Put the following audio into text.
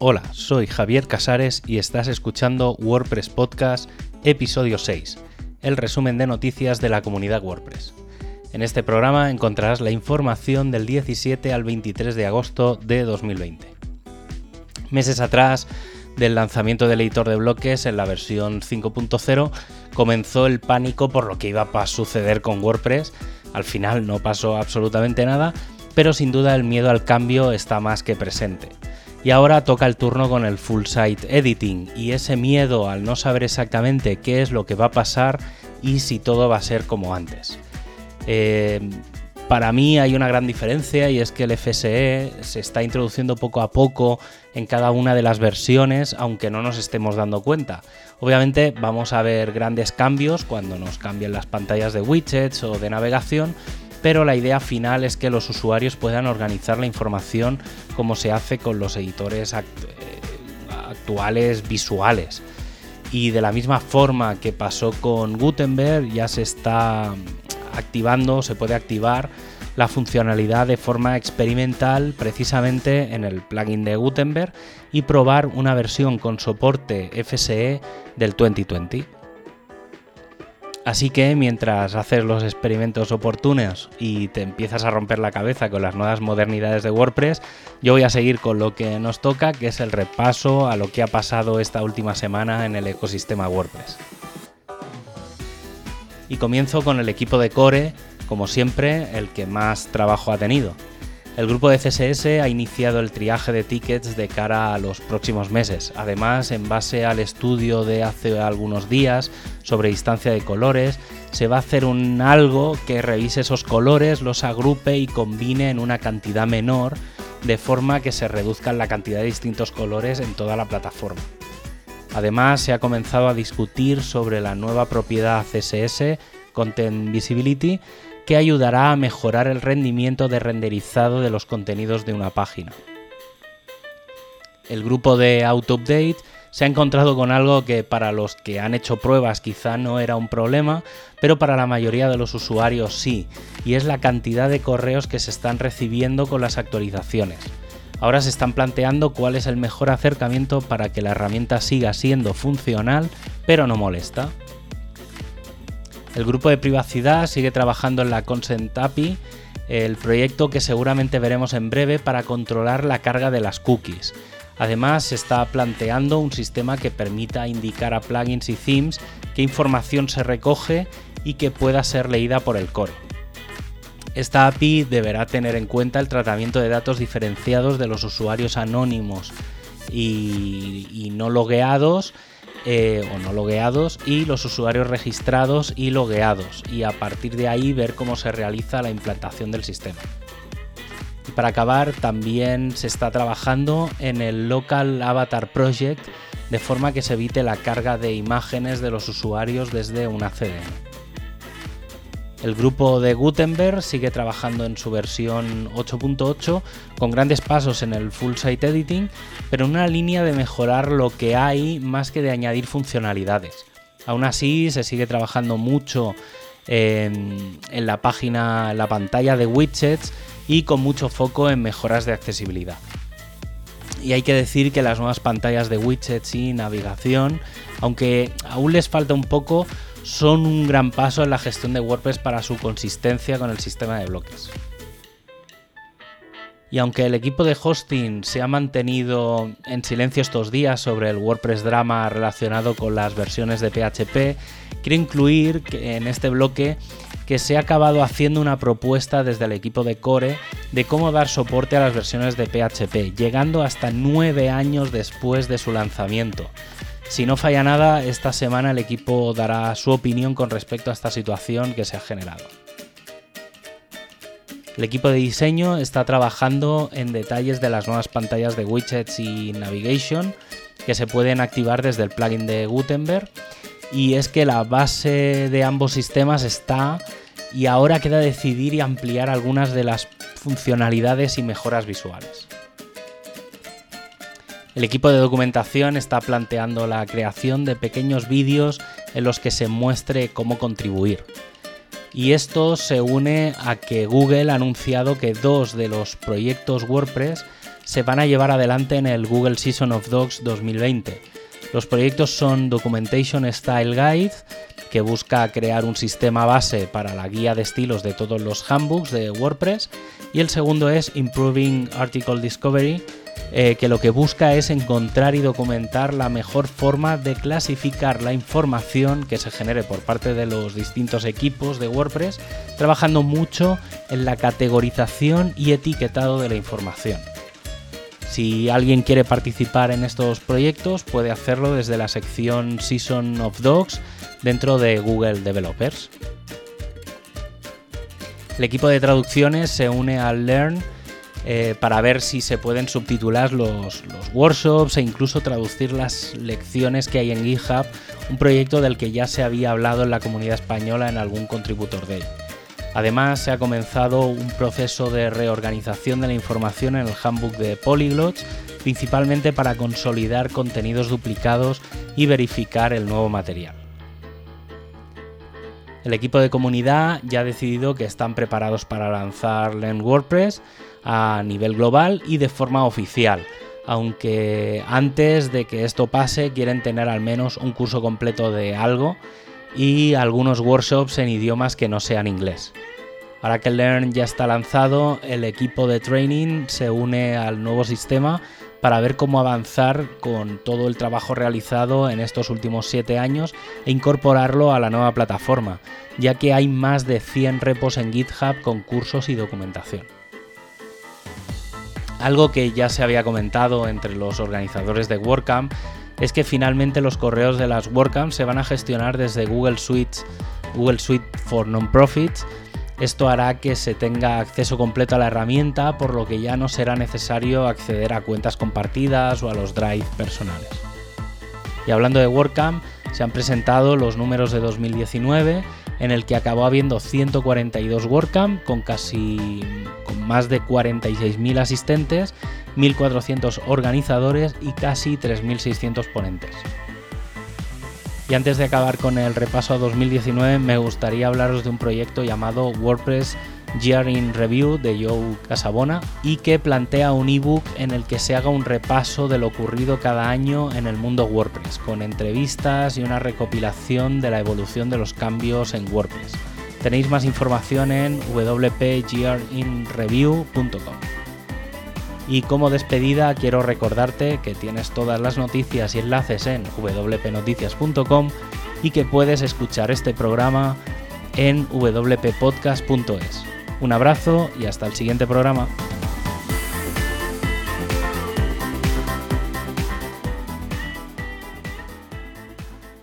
Hola, soy Javier Casares y estás escuchando WordPress Podcast, episodio 6, el resumen de noticias de la comunidad WordPress. En este programa encontrarás la información del 17 al 23 de agosto de 2020. Meses atrás del lanzamiento del editor de bloques en la versión 5.0 comenzó el pánico por lo que iba a suceder con WordPress. Al final no pasó absolutamente nada, pero sin duda el miedo al cambio está más que presente. Y ahora toca el turno con el full site editing y ese miedo al no saber exactamente qué es lo que va a pasar y si todo va a ser como antes. Eh, para mí hay una gran diferencia y es que el FSE se está introduciendo poco a poco en cada una de las versiones, aunque no nos estemos dando cuenta. Obviamente vamos a ver grandes cambios cuando nos cambien las pantallas de widgets o de navegación, pero la idea final es que los usuarios puedan organizar la información como se hace con los editores eh, actuales visuales. Y de la misma forma que pasó con Gutenberg, ya se está activando, se puede activar la funcionalidad de forma experimental precisamente en el plugin de Gutenberg y probar una versión con soporte FSE del 2020. Así que mientras haces los experimentos oportunos y te empiezas a romper la cabeza con las nuevas modernidades de WordPress, yo voy a seguir con lo que nos toca, que es el repaso a lo que ha pasado esta última semana en el ecosistema WordPress. Y comienzo con el equipo de Core, como siempre, el que más trabajo ha tenido. El grupo de CSS ha iniciado el triaje de tickets de cara a los próximos meses. Además, en base al estudio de hace algunos días sobre distancia de colores, se va a hacer un algo que revise esos colores, los agrupe y combine en una cantidad menor, de forma que se reduzca la cantidad de distintos colores en toda la plataforma. Además, se ha comenzado a discutir sobre la nueva propiedad CSS, Content Visibility, que ayudará a mejorar el rendimiento de renderizado de los contenidos de una página. El grupo de AutoUpdate se ha encontrado con algo que para los que han hecho pruebas quizá no era un problema, pero para la mayoría de los usuarios sí, y es la cantidad de correos que se están recibiendo con las actualizaciones. Ahora se están planteando cuál es el mejor acercamiento para que la herramienta siga siendo funcional, pero no molesta. El grupo de privacidad sigue trabajando en la Consent API, el proyecto que seguramente veremos en breve para controlar la carga de las cookies. Además, se está planteando un sistema que permita indicar a plugins y themes qué información se recoge y que pueda ser leída por el core. Esta API deberá tener en cuenta el tratamiento de datos diferenciados de los usuarios anónimos y, no logueados eh, o no logueados y los usuarios registrados y logueados y a partir de ahí ver cómo se realiza la implantación del sistema. Y para acabar, también se está trabajando en el Local Avatar Project de forma que se evite la carga de imágenes de los usuarios desde una CDN. El grupo de Gutenberg sigue trabajando en su versión 8.8 con grandes pasos en el full site editing, pero en una línea de mejorar lo que hay más que de añadir funcionalidades. Aún así, se sigue trabajando mucho en, la página, la pantalla de widgets y con mucho foco en mejoras de accesibilidad. Y hay que decir que las nuevas pantallas de widgets y navegación, aunque aún les falta un poco, son un gran paso en la gestión de WordPress para su consistencia con el sistema de bloques. Y aunque el equipo de hosting se ha mantenido en silencio estos días sobre el WordPress drama relacionado con las versiones de PHP, quiero incluir en este bloque que se ha acabado haciendo una propuesta desde el equipo de Core de cómo dar soporte a las versiones de PHP, llegando hasta nueve años después de su lanzamiento. Si no falla nada, esta semana el equipo dará su opinión con respecto a esta situación que se ha generado. El equipo de diseño está trabajando en detalles de las nuevas pantallas de widgets y navigation que se pueden activar desde el plugin de Gutenberg. Y es que la base de ambos sistemas está y ahora queda decidir y ampliar algunas de las funcionalidades y mejoras visuales. El equipo de documentación está planteando la creación de pequeños vídeos en los que se muestre cómo contribuir. Y esto se une a que Google ha anunciado que dos de los proyectos WordPress se van a llevar adelante en el Google Season of Docs 2020. Los proyectos son Documentation Style Guide, que busca crear un sistema base para la guía de estilos de todos los handbooks de WordPress, y el segundo es Improving Article Discovery, eh, que lo que busca es encontrar y documentar la mejor forma de clasificar la información que se genere por parte de los distintos equipos de WordPress, trabajando mucho en la categorización y etiquetado de la información. Si alguien quiere participar en estos proyectos, puede hacerlo desde la sección Season of Dogs dentro de Google Developers. El equipo de traducciones se une al Learn eh, para ver si se pueden subtitular los, workshops e incluso traducir las lecciones que hay en GitHub, un proyecto del que ya se había hablado en la comunidad española en algún contributor de Además, se ha comenzado un proceso de reorganización de la información en el handbook de Polyglots, principalmente para consolidar contenidos duplicados y verificar el nuevo material. El equipo de comunidad ya ha decidido que están preparados para lanzar Learn WordPress a nivel global y de forma oficial, aunque antes de que esto pase quieren tener al menos un curso completo de algo y algunos workshops en idiomas que no sean inglés. Ahora que Learn ya está lanzado, el equipo de training se une al nuevo sistema para ver cómo avanzar con todo el trabajo realizado en estos últimos 7 años e incorporarlo a la nueva plataforma, ya que hay más de 100 repos en GitHub con cursos y documentación. Algo que ya se había comentado entre los organizadores de WordCamp es que finalmente los correos de las WordCamp se van a gestionar desde Google Suite, Google Suite for Nonprofits. Esto hará que se tenga acceso completo a la herramienta, por lo que ya no será necesario acceder a cuentas compartidas o a los Drive personales. Y hablando de WordCamp, se han presentado los números de 2019 en el que acabó habiendo 142 WordCamp con casi con más de 46.000 asistentes, 1.400 organizadores y casi 3.600 ponentes. Y antes de acabar con el repaso a 2019, me gustaría hablaros de un proyecto llamado WordPress Year in Review de Joe Casabona y que plantea un ebook en el que se haga un repaso de lo ocurrido cada año en el mundo WordPress, con entrevistas y una recopilación de la evolución de los cambios en WordPress. Tenéis más información en wp.gearinreview.com. Y como despedida quiero recordarte que tienes todas las noticias y enlaces en wpnoticias.com y que puedes escuchar este programa en wppodcast.es. Un abrazo y hasta el siguiente programa.